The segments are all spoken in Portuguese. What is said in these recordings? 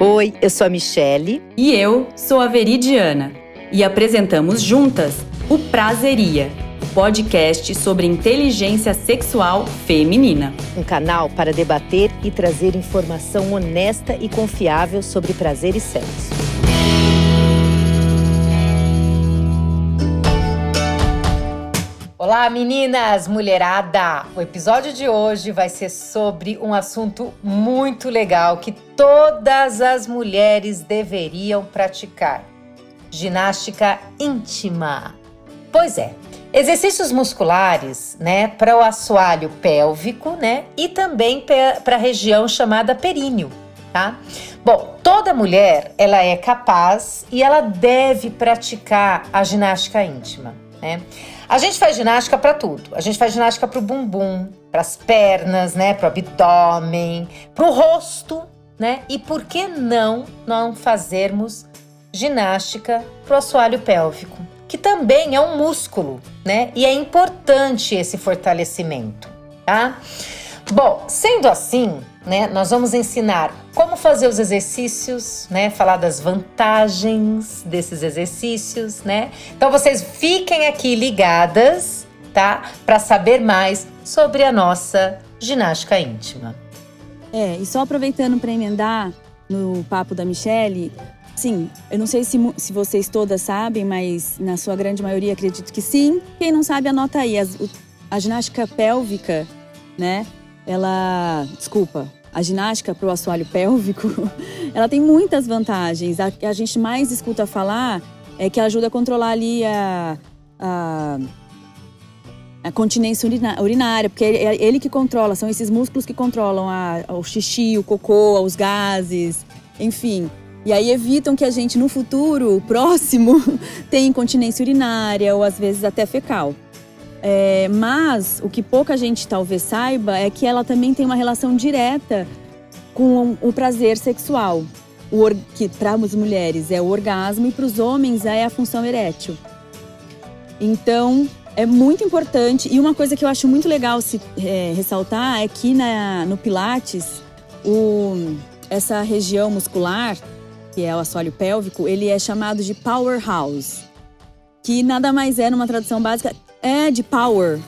Oi, eu sou a Michele. E eu sou a Veridiana. E apresentamos juntas o Prazeria, podcast sobre inteligência sexual feminina. Um canal para debater e trazer informação honesta e confiável sobre prazer e sexo. Olá, meninas, mulherada! O episódio de hoje vai ser sobre um assunto muito legal que todas as mulheres deveriam praticar: ginástica íntima. Pois é, exercícios musculares, né, para o assoalho pélvico, né, e também para a região chamada períneo, tá? Bom, toda mulher ela é capaz e ela deve praticar a ginástica íntima, né? A gente faz ginástica para tudo. A gente faz ginástica para o bumbum, para as pernas, né, para o abdômen, para o rosto, né? E por que não não fazermos ginástica para o assoalho pélvico, que também é um músculo, né? E é importante esse fortalecimento, tá? Bom, sendo assim, né, nós vamos ensinar como fazer os exercícios, né, falar das vantagens desses exercícios, né? Então vocês fiquem aqui ligadas, tá? Para saber mais sobre a nossa ginástica íntima. É, e só aproveitando para emendar no papo da Michelle, sim, eu não sei se, se vocês todas sabem, mas na sua grande maioria acredito que sim. Quem não sabe, anota aí. A, a ginástica pélvica, né? Ela. Desculpa, a ginástica para o assoalho pélvico, ela tem muitas vantagens. A que a gente mais escuta falar é que ajuda a controlar ali a, a, a continência urinária, porque é ele que controla, são esses músculos que controlam a, o xixi, o cocô, os gases, enfim. E aí evitam que a gente no futuro próximo tenha incontinência urinária ou às vezes até fecal. É, mas o que pouca gente talvez saiba é que ela também tem uma relação direta com o prazer sexual. O que para as mulheres é o orgasmo e para os homens é a função erétil. Então é muito importante e uma coisa que eu acho muito legal se é, ressaltar é que na, no Pilates o, essa região muscular que é o assoalho pélvico ele é chamado de powerhouse que nada mais é numa tradução básica é, de power.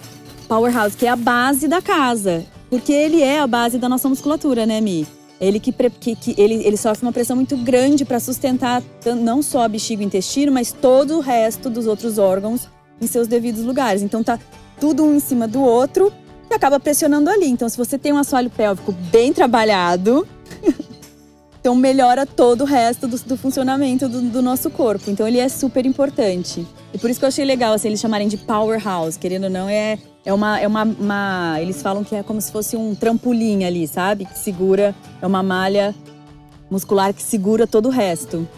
Powerhouse, que é a base da casa. Porque ele é a base da nossa musculatura, né, Mi? Ele que, que, que ele, ele sofre uma pressão muito grande para sustentar não só a bexiga e o intestino, mas todo o resto dos outros órgãos em seus devidos lugares. Então tá tudo um em cima do outro e acaba pressionando ali. Então, se você tem um assoalho pélvico bem trabalhado, então melhora todo o resto do, do funcionamento do, do nosso corpo. Então ele é super importante. E por isso que eu achei legal assim, eles chamarem de powerhouse, querendo ou não, é, é, uma, é uma, uma. Eles falam que é como se fosse um trampolim ali, sabe? Que segura, é uma malha muscular que segura todo o resto.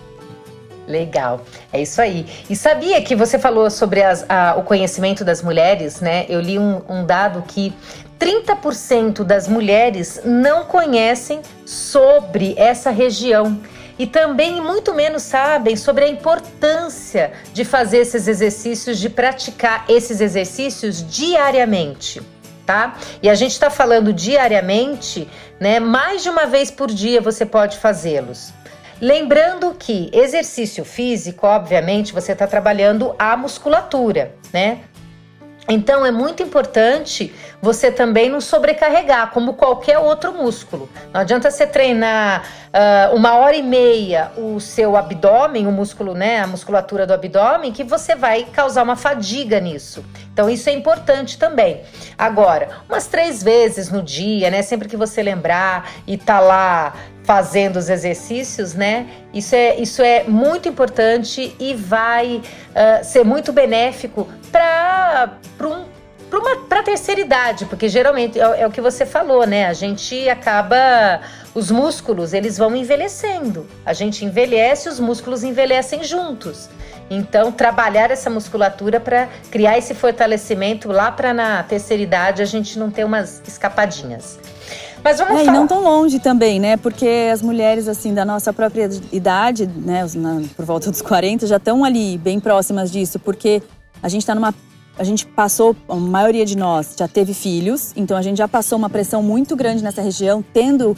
Legal, é isso aí. E sabia que você falou sobre as, a, o conhecimento das mulheres, né? Eu li um, um dado que 30% das mulheres não conhecem sobre essa região e também muito menos sabem sobre a importância de fazer esses exercícios, de praticar esses exercícios diariamente. Tá? E a gente está falando diariamente, né? Mais de uma vez por dia você pode fazê-los. Lembrando que exercício físico, obviamente, você está trabalhando a musculatura, né? Então é muito importante você também não sobrecarregar, como qualquer outro músculo. Não adianta você treinar uh, uma hora e meia o seu abdômen, o músculo, né, a musculatura do abdômen, que você vai causar uma fadiga nisso. Então isso é importante também. Agora, umas três vezes no dia, né, sempre que você lembrar e tá lá fazendo os exercícios, né? Isso é, isso é muito importante e vai uh, ser muito benéfico para um, para a terceira idade, porque geralmente é, é, o que você falou, né? A gente acaba os músculos eles vão envelhecendo. A gente envelhece, os músculos envelhecem juntos. Então, trabalhar essa musculatura para criar esse fortalecimento lá para na terceira idade a gente não ter umas escapadinhas. Mas vamos é, falar. E não tão longe também, né? Porque as mulheres, assim, da nossa própria idade, né, por volta dos 40, já estão ali bem próximas disso, porque a gente está numa. A gente passou, a maioria de nós já teve filhos, então a gente já passou uma pressão muito grande nessa região, tendo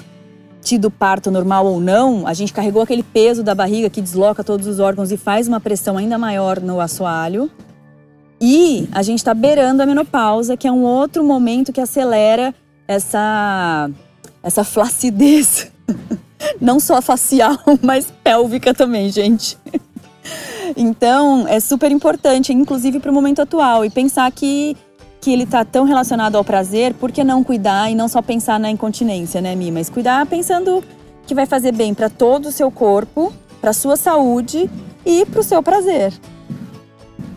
tido parto normal ou não, a gente carregou aquele peso da barriga que desloca todos os órgãos e faz uma pressão ainda maior no assoalho. E a gente está beirando a menopausa, que é um outro momento que acelera essa, essa flacidez. Não só facial, mas pélvica também, gente. Então, é super importante, inclusive para o momento atual, e pensar que que ele está tão relacionado ao prazer, por que não cuidar e não só pensar na incontinência, né, Mi? Mas cuidar pensando que vai fazer bem para todo o seu corpo, para sua saúde e para o seu prazer.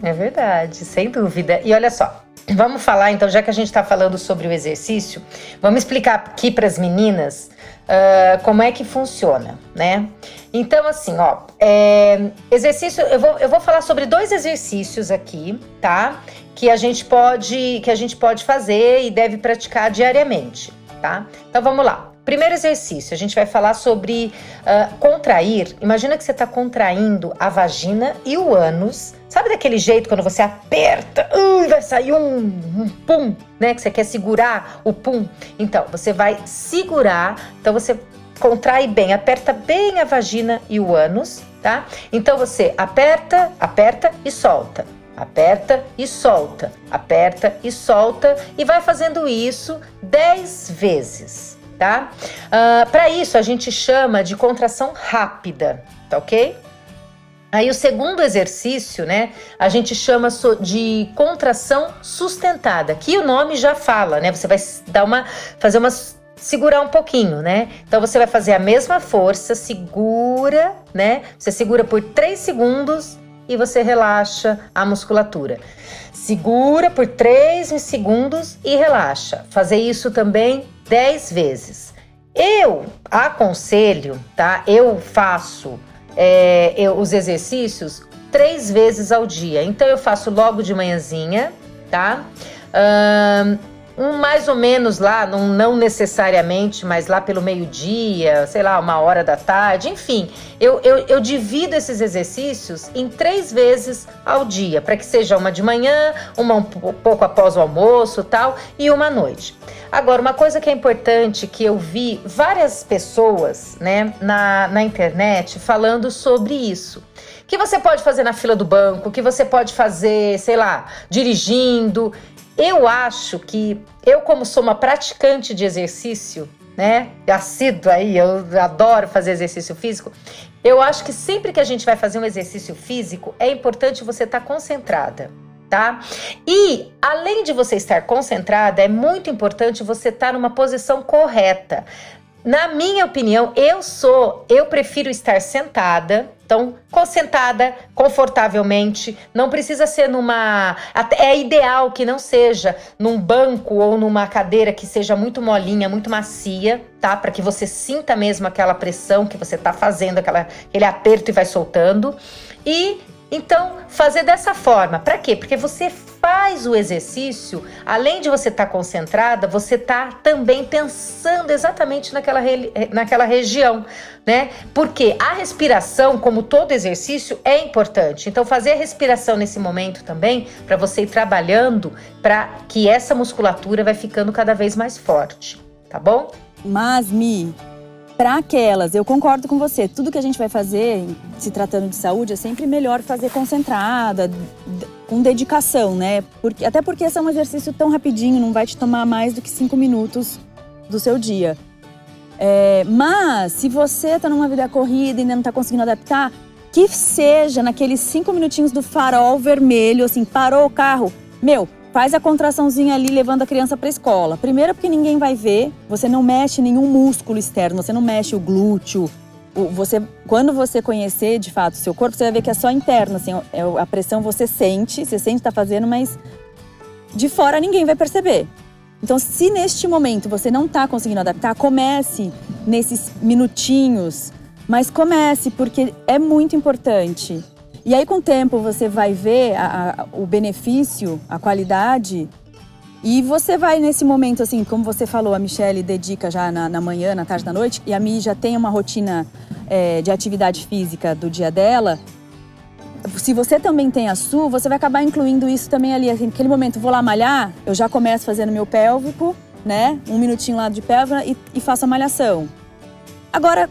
É verdade, sem dúvida. E olha só, vamos falar então, já que a gente está falando sobre o exercício, vamos explicar aqui para as meninas uh, como é que funciona, né? Então, assim, ó, é, exercício, eu vou, eu vou falar sobre dois exercícios aqui, tá? que a gente pode que a gente pode fazer e deve praticar diariamente, tá? Então vamos lá. Primeiro exercício, a gente vai falar sobre uh, contrair. Imagina que você está contraindo a vagina e o ânus. Sabe daquele jeito quando você aperta e vai sair um, um pum, né? Que você quer segurar o pum. Então, você vai segurar. Então, você contrai bem, aperta bem a vagina e o ânus, tá? Então, você aperta, aperta e solta Aperta e solta, aperta e solta e vai fazendo isso 10 vezes, tá? Uh, ah, Para isso a gente chama de contração rápida, tá ok? Aí o segundo exercício, né, a gente chama de contração sustentada, que o nome já fala, né? Você vai dar uma, fazer uma segurar um pouquinho, né? Então você vai fazer a mesma força, segura, né? Você segura por 3 segundos e você relaxa a musculatura. Segura por 3 segundos e relaxa. Fazer isso também 10 vezes. Eu aconselho, tá? Eu faço é, eu, os exercícios três vezes ao dia. Então eu faço logo de manhãzinha, tá? Um mais ou menos lá, não, não necessariamente, mas lá pelo meio-dia, sei lá, uma hora da tarde, enfim, eu, eu, eu divido esses exercícios em três vezes ao dia, para que seja uma de manhã, uma um pouco após o almoço tal, e uma à noite. Agora, uma coisa que é importante que eu vi várias pessoas né, na, na internet falando sobre isso que você pode fazer na fila do banco, que você pode fazer, sei lá, dirigindo. Eu acho que eu, como sou uma praticante de exercício, né? Assíduo aí, eu adoro fazer exercício físico. Eu acho que sempre que a gente vai fazer um exercício físico, é importante você estar tá concentrada, tá? E além de você estar concentrada, é muito importante você estar tá numa posição correta. Na minha opinião, eu sou, eu prefiro estar sentada, então, sentada confortavelmente, não precisa ser numa. É ideal que não seja num banco ou numa cadeira que seja muito molinha, muito macia, tá? Para que você sinta mesmo aquela pressão que você tá fazendo, aquela, aquele aperto e vai soltando. E então, fazer dessa forma, para quê? Porque você faz o exercício, além de você estar tá concentrada, você está também pensando exatamente naquela, naquela região, né? Porque a respiração, como todo exercício, é importante. Então, fazer a respiração nesse momento também, para você ir trabalhando, para que essa musculatura vai ficando cada vez mais forte, tá bom? Mas, Mi, para aquelas, eu concordo com você, tudo que a gente vai fazer, se tratando de saúde, é sempre melhor fazer concentrada, com dedicação, né? Porque, até porque esse é um exercício tão rapidinho, não vai te tomar mais do que cinco minutos do seu dia. É, mas, se você está numa vida corrida e ainda não está conseguindo adaptar, que seja naqueles cinco minutinhos do farol vermelho, assim, parou o carro, meu, faz a contraçãozinha ali levando a criança para escola. Primeiro porque ninguém vai ver, você não mexe nenhum músculo externo, você não mexe o glúteo. Você, quando você conhecer de fato o seu corpo, você vai ver que é só interno, assim, é a pressão você sente, você sente está fazendo, mas de fora ninguém vai perceber. Então, se neste momento você não está conseguindo adaptar, comece nesses minutinhos, mas comece porque é muito importante. E aí, com o tempo, você vai ver a, a, o benefício, a qualidade. E você vai nesse momento, assim, como você falou, a Michelle dedica já na, na manhã, na tarde, na noite, e a Mi já tem uma rotina é, de atividade física do dia dela. Se você também tem a sua, você vai acabar incluindo isso também ali. Assim, naquele momento, vou lá malhar, eu já começo fazendo meu pélvico, né? Um minutinho lá de pélvica e, e faço a malhação. Agora,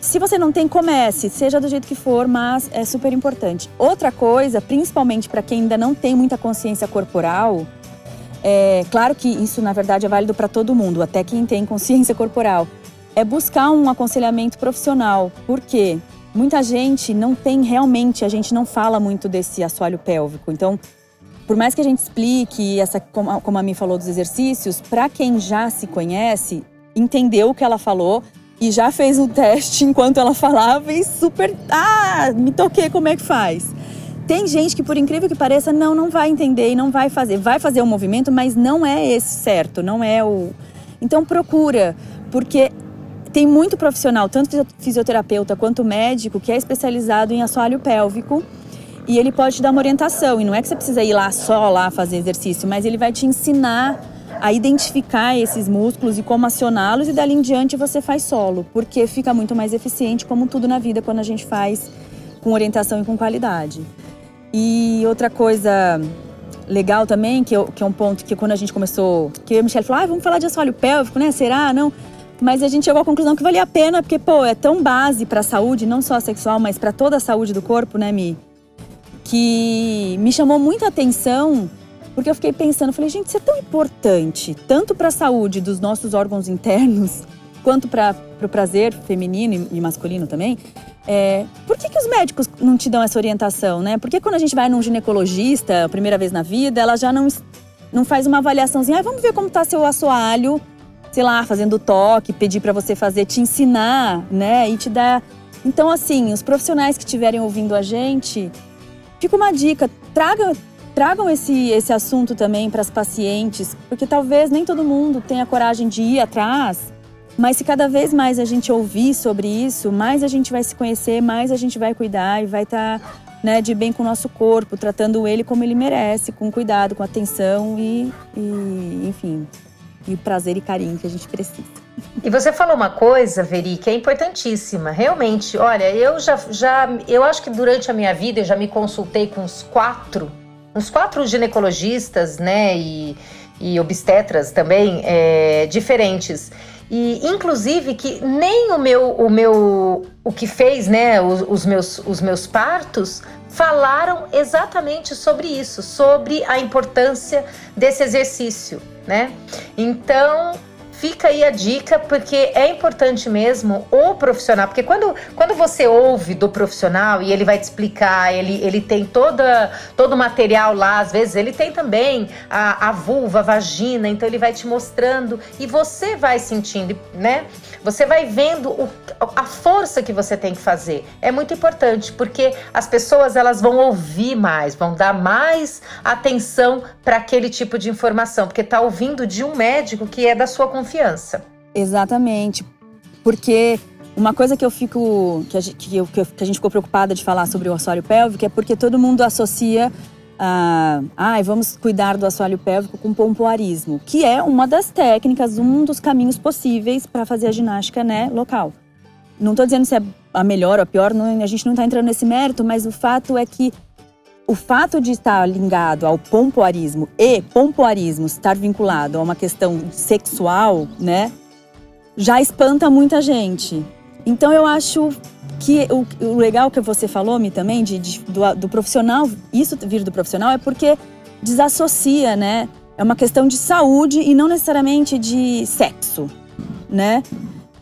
se você não tem, comece, seja do jeito que for, mas é super importante. Outra coisa, principalmente para quem ainda não tem muita consciência corporal, é claro que isso na verdade é válido para todo mundo, até quem tem consciência corporal, é buscar um aconselhamento profissional. Por quê? Muita gente não tem realmente, a gente não fala muito desse assoalho pélvico. Então, por mais que a gente explique, essa, como a Mi falou dos exercícios, para quem já se conhece, entendeu o que ela falou e já fez um teste enquanto ela falava e super. Ah, me toquei como é que faz. Tem gente que, por incrível que pareça, não, não vai entender e não vai fazer. Vai fazer o movimento, mas não é esse certo, não é o. Então procura, porque tem muito profissional, tanto fisioterapeuta quanto médico, que é especializado em assoalho pélvico e ele pode te dar uma orientação. E não é que você precisa ir lá só lá fazer exercício, mas ele vai te ensinar a identificar esses músculos e como acioná-los e dali em diante você faz solo, porque fica muito mais eficiente, como tudo na vida, quando a gente faz com orientação e com qualidade. E outra coisa legal também, que, eu, que é um ponto que quando a gente começou, que eu e a Michelle falou, ah, vamos falar de assoalho pélvico, né? Será? Não. Mas a gente chegou à conclusão que valia a pena, porque, pô, é tão base para a saúde, não só sexual, mas para toda a saúde do corpo, né, Mi? Que me chamou muita atenção porque eu fiquei pensando, falei, gente, isso é tão importante, tanto para a saúde dos nossos órgãos internos, quanto para o pra prazer feminino e masculino também. É, por que, que os médicos não te dão essa orientação, né? Porque quando a gente vai num ginecologista, primeira vez na vida, ela já não, não faz uma avaliaçãozinha, ah, vamos ver como tá seu assoalho, sei lá, fazendo toque, pedir para você fazer, te ensinar, né? E te dar. Então, assim, os profissionais que estiverem ouvindo a gente, fica uma dica, traga Tragam esse, esse assunto também para as pacientes, porque talvez nem todo mundo tenha coragem de ir atrás, mas se cada vez mais a gente ouvir sobre isso, mais a gente vai se conhecer, mais a gente vai cuidar e vai estar tá, né, de bem com o nosso corpo, tratando ele como ele merece, com cuidado, com atenção e, e enfim, e o prazer e carinho que a gente precisa. E você falou uma coisa, Veri, que é importantíssima. Realmente, olha, eu já, já eu acho que durante a minha vida eu já me consultei com uns quatro uns quatro ginecologistas, né, e, e obstetras também, é, diferentes. E inclusive que nem o meu, o meu, o que fez, né, os, os, meus, os meus partos falaram exatamente sobre isso, sobre a importância desse exercício, né? Então fica aí a dica, porque é importante mesmo o profissional, porque quando, quando você ouve do profissional e ele vai te explicar, ele, ele tem toda, todo o material lá, às vezes ele tem também a, a vulva, a vagina, então ele vai te mostrando e você vai sentindo, né? Você vai vendo o, a força que você tem que fazer. É muito importante, porque as pessoas elas vão ouvir mais, vão dar mais atenção para aquele tipo de informação, porque está ouvindo de um médico que é da sua confiança. Exatamente. Porque uma coisa que eu fico. que a, que, eu, que a gente ficou preocupada de falar sobre o assoalho pélvico é porque todo mundo associa ah, vamos cuidar do assoalho pélvico com pompoarismo, que é uma das técnicas, um dos caminhos possíveis para fazer a ginástica né, local. Não estou dizendo se é a melhor ou a pior, não, a gente não está entrando nesse mérito, mas o fato é que o fato de estar ligado ao pompoarismo e pompoarismo estar vinculado a uma questão sexual, né, já espanta muita gente. Então eu acho que o, o legal que você falou, me também, de, de do, do, profissional, isso vir do profissional é porque desassocia, né? É uma questão de saúde e não necessariamente de sexo, né?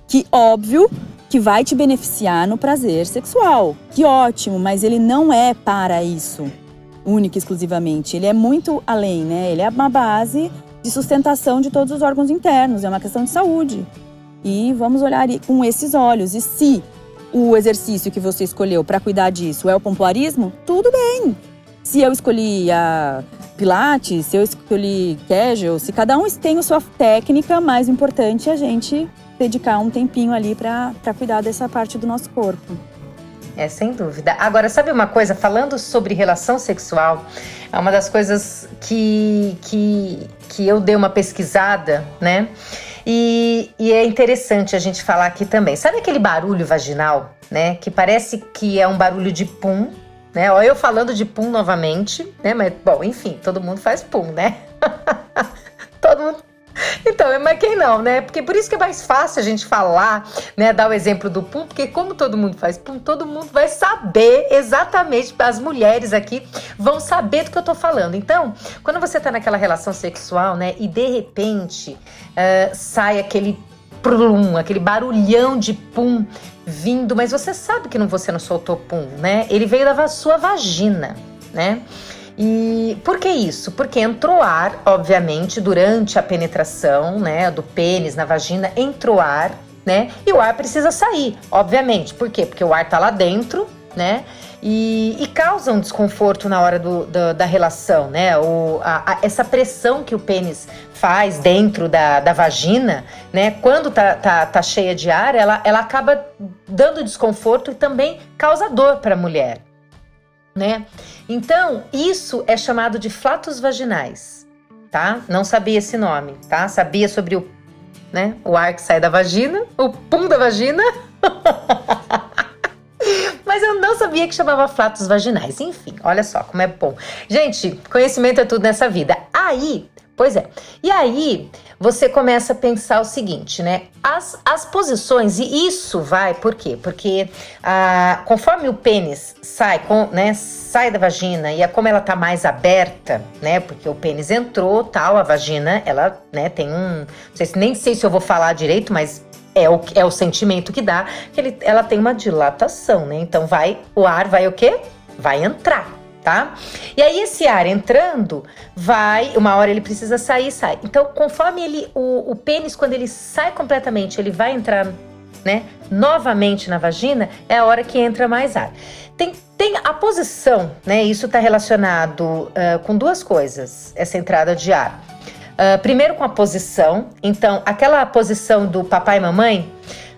Que óbvio que vai te beneficiar no prazer sexual. Que ótimo, mas ele não é para isso, único exclusivamente. Ele é muito além, né? Ele é uma base de sustentação de todos os órgãos internos, é uma questão de saúde. E vamos olhar com esses olhos. E se o exercício que você escolheu para cuidar disso é o pompoarismo, tudo bem. Se eu escolhi a Pilates, se eu escolhi Kegel, se cada um tem a sua técnica, mais importante é a gente dedicar um tempinho ali para cuidar dessa parte do nosso corpo. É, sem dúvida. Agora, sabe uma coisa? Falando sobre relação sexual, é uma das coisas que, que, que eu dei uma pesquisada, né? E, e é interessante a gente falar aqui também. Sabe aquele barulho vaginal, né? Que parece que é um barulho de pum, né? Olha eu falando de pum novamente, né? Mas, bom, enfim, todo mundo faz pum, né? todo mundo Então, mas quem não, né? Porque por isso que é mais fácil a gente falar, né? Dar o exemplo do pum, porque como todo mundo faz pum, todo mundo vai saber exatamente, as mulheres aqui vão saber do que eu tô falando. Então, quando você tá naquela relação sexual, né? E de repente uh, sai aquele plum, aquele barulhão de pum vindo, mas você sabe que não você não soltou pum, né? Ele veio da sua vagina, né? E por que isso? Porque entrou ar, obviamente, durante a penetração, né, do pênis na vagina, entrou ar, né? E o ar precisa sair, obviamente. Por quê? Porque o ar tá lá dentro, né? E, e causa um desconforto na hora do, do, da relação, né? O, a, a, essa pressão que o pênis faz dentro da, da vagina, né? Quando tá, tá, tá cheia de ar, ela, ela acaba dando desconforto e também causa dor para a mulher, né? Então, isso é chamado de flatos vaginais, tá? Não sabia esse nome, tá? Sabia sobre o, né, o ar que sai da vagina, o pum da vagina. Mas eu não sabia que chamava flatos vaginais. Enfim, olha só como é bom. Gente, conhecimento é tudo nessa vida. Aí, pois é. E aí, você começa a pensar o seguinte, né? As, as posições, e isso vai, por quê? Porque ah, conforme o pênis sai, com, né, sai da vagina e a, como ela tá mais aberta, né? Porque o pênis entrou, tal, a vagina, ela, né, tem um. Não sei se, nem sei se eu vou falar direito, mas é o, é o sentimento que dá, que ele, ela tem uma dilatação, né? Então vai, o ar vai o quê? Vai entrar tá? E aí esse ar entrando, vai, uma hora ele precisa sair, sai. Então, conforme ele, o, o pênis, quando ele sai completamente, ele vai entrar, né, novamente na vagina, é a hora que entra mais ar. Tem, tem a posição, né, isso está relacionado uh, com duas coisas, essa entrada de ar. Uh, primeiro com a posição, então aquela posição do papai e mamãe,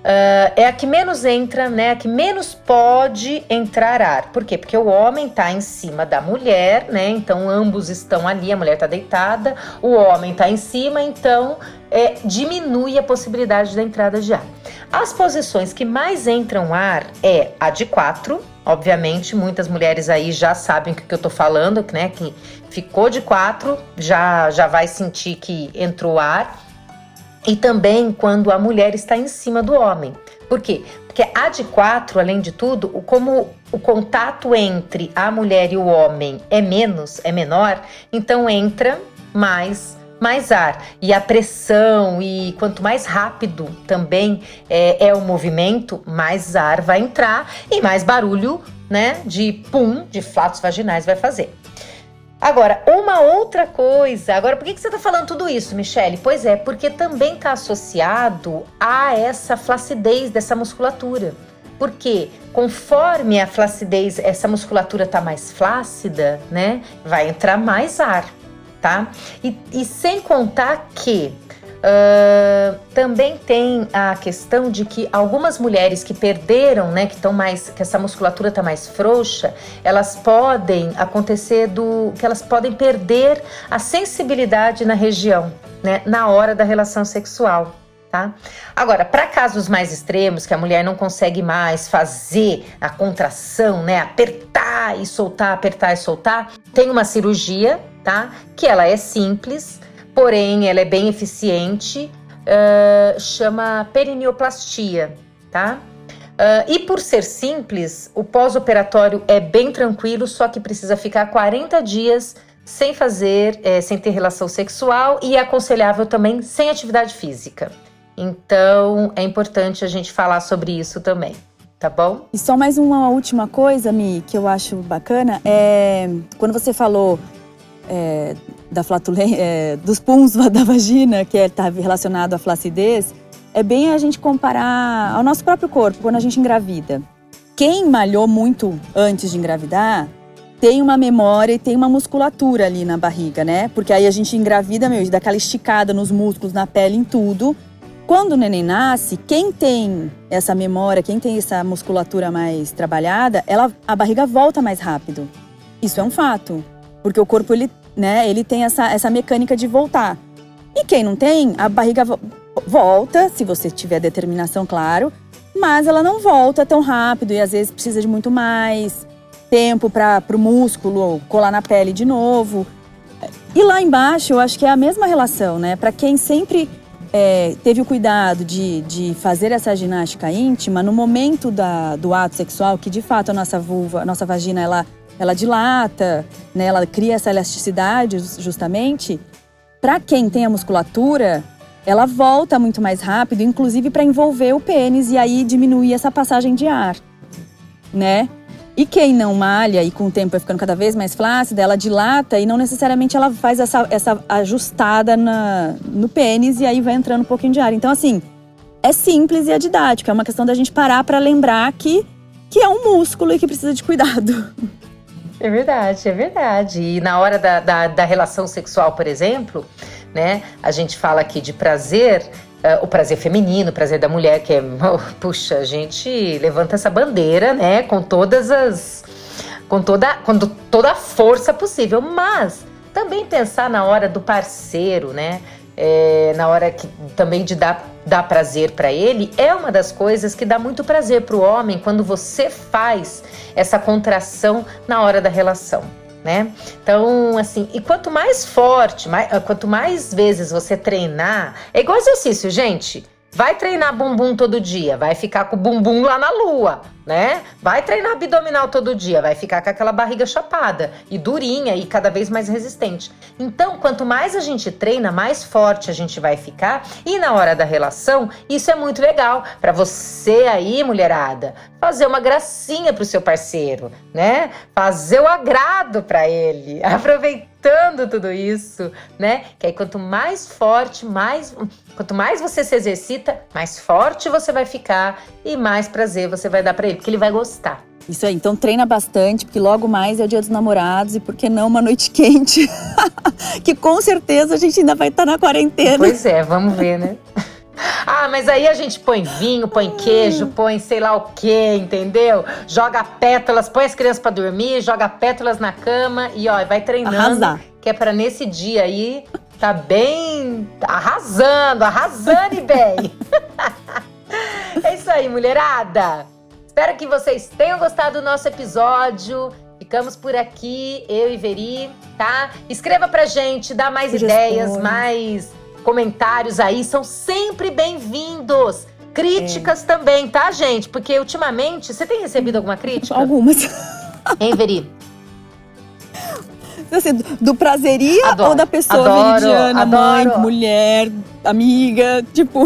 Uh, é a que menos entra, né? A que menos pode entrar ar. Por quê? Porque o homem está em cima da mulher, né? Então ambos estão ali, a mulher está deitada, o homem está em cima, então é, diminui a possibilidade da entrada de ar. As posições que mais entram ar é a de quatro, obviamente, muitas mulheres aí já sabem o que eu tô falando, né? Que ficou de quatro, já, já vai sentir que entrou ar e também quando a mulher está em cima do homem. Por quê? Porque a de quatro, além de tudo, como o contato entre a mulher e o homem é menos, é menor, então entra mais mais ar e a pressão e quanto mais rápido também é, é o movimento, mais ar vai entrar e mais barulho, né, de pum, de flatos vaginais vai fazer. Agora, uma outra coisa. Agora, por que, que você está falando tudo isso, Michele? Pois é, porque também está associado a essa flacidez dessa musculatura. Porque conforme a flacidez, essa musculatura está mais flácida, né? Vai entrar mais ar, tá? E, e sem contar que Uh, também tem a questão de que algumas mulheres que perderam, né, que estão mais, que essa musculatura está mais frouxa, elas podem acontecer do, que elas podem perder a sensibilidade na região, né, na hora da relação sexual. Tá? Agora, para casos mais extremos, que a mulher não consegue mais fazer a contração, né, apertar e soltar, apertar e soltar, tem uma cirurgia, tá? Que ela é simples, porém ela é bem eficiente, uh, chama perineoplastia, tá? Uh, e por ser simples, o pós-operatório é bem tranquilo, só que precisa ficar 40 dias sem fazer, é, sem ter relação sexual e é aconselhável também sem atividade física. Então é importante a gente falar sobre isso também, tá bom? E só mais uma última coisa, Mi, que eu acho bacana, é quando você falou é, da flatulência, é, dos puns da vagina, que está é, relacionado à flacidez, é bem a gente comparar ao nosso próprio corpo quando a gente engravida. Quem malhou muito antes de engravidar tem uma memória e tem uma musculatura ali na barriga, né? Porque aí a gente engravida, meu, dá aquela esticada nos músculos, na pele, em tudo. Quando o neném nasce, quem tem essa memória, quem tem essa musculatura mais trabalhada, ela, a barriga volta mais rápido. Isso é um fato. Porque o corpo, ele, né, ele tem essa, essa mecânica de voltar. E quem não tem, a barriga volta, se você tiver determinação, claro, mas ela não volta tão rápido e às vezes precisa de muito mais tempo para o músculo colar na pele de novo. E lá embaixo, eu acho que é a mesma relação, né? Para quem sempre é, teve o cuidado de, de fazer essa ginástica íntima, no momento da, do ato sexual, que de fato a nossa vulva, a nossa vagina, ela, ela dilata, né? Ela cria essa elasticidade justamente. Para quem tem a musculatura, ela volta muito mais rápido, inclusive para envolver o pênis e aí diminuir essa passagem de ar, né? E quem não malha e com o tempo vai ficando cada vez mais flácida, ela dilata e não necessariamente ela faz essa, essa ajustada na, no pênis e aí vai entrando um pouquinho de ar. Então, assim, é simples e é didático. É uma questão da gente parar para lembrar que, que é um músculo e que precisa de cuidado. É verdade, é verdade. E na hora da, da, da relação sexual, por exemplo, né, a gente fala aqui de prazer, Uh, o prazer feminino, o prazer da mulher, que é, puxa, a gente levanta essa bandeira, né, com todas as com toda, com toda a força possível, mas também pensar na hora do parceiro, né? É, na hora que também de dar, dar prazer para ele, é uma das coisas que dá muito prazer para o homem quando você faz essa contração na hora da relação né? Então, assim, e quanto mais forte, mais, quanto mais vezes você treinar, é igual exercício, gente. Vai treinar bumbum todo dia, vai ficar com o bumbum lá na lua, né? Vai treinar abdominal todo dia, vai ficar com aquela barriga chapada e durinha e cada vez mais resistente. Então, quanto mais a gente treina, mais forte a gente vai ficar. E na hora da relação, isso é muito legal para você aí, mulherada, fazer uma gracinha pro seu parceiro, né? Fazer o agrado para ele, aproveitando tudo isso, né? Que aí quanto mais forte, mais Quanto mais você se exercita, mais forte você vai ficar e mais prazer você vai dar para ele, porque ele vai gostar. Isso aí, então treina bastante, porque logo mais é o dia dos namorados e por que não uma noite quente? que com certeza a gente ainda vai estar tá na quarentena. Pois é, vamos ver, né? Ah, mas aí a gente põe vinho, põe queijo, põe sei lá o que, entendeu? Joga pétalas, põe as crianças para dormir, joga pétalas na cama e ó, vai treinando. Arrasar. Que é para nesse dia aí Tá bem arrasando, arrasando bem. é isso aí, mulherada. Espero que vocês tenham gostado do nosso episódio. Ficamos por aqui, eu e Veri, tá? Escreva pra gente, dá mais ideias, mais comentários aí, são sempre bem-vindos. Críticas é. também, tá, gente? Porque ultimamente, você tem recebido alguma crítica? Algumas. Hein, Veri? Assim, do prazeria adoro, ou da pessoa adoro, meridiana, adoro. mãe, mulher, amiga, tipo.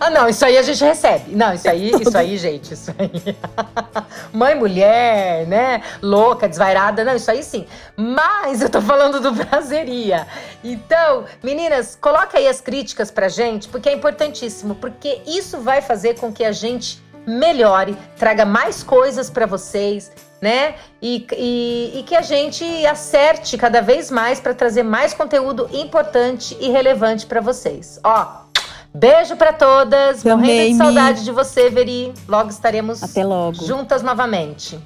Ah, não, isso aí a gente recebe. Não, isso aí, isso aí, gente, isso aí. Mãe, mulher, né? Louca, desvairada, não, isso aí sim. Mas eu tô falando do prazeria. Então, meninas, coloca aí as críticas pra gente, porque é importantíssimo, porque isso vai fazer com que a gente melhore, traga mais coisas para vocês, né? E, e, e, que a gente acerte cada vez mais para trazer mais conteúdo importante e relevante para vocês. Ó, beijo para todas, Também, morrendo de saudade de você, Veri. Logo estaremos Até logo. juntas novamente.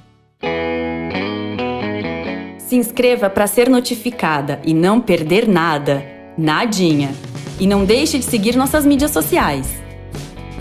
Se inscreva para ser notificada e não perder nada, nadinha. E não deixe de seguir nossas mídias sociais.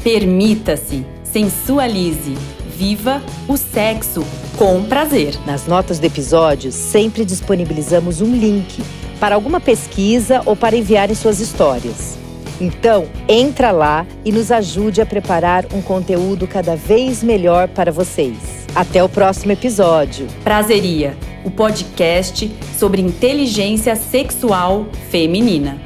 Permita-se, sensualize Viva o sexo com prazer. Nas notas do episódio, sempre disponibilizamos um link para alguma pesquisa ou para enviar em suas histórias. Então, entra lá e nos ajude a preparar um conteúdo cada vez melhor para vocês. Até o próximo episódio. Prazeria, o podcast sobre inteligência sexual feminina.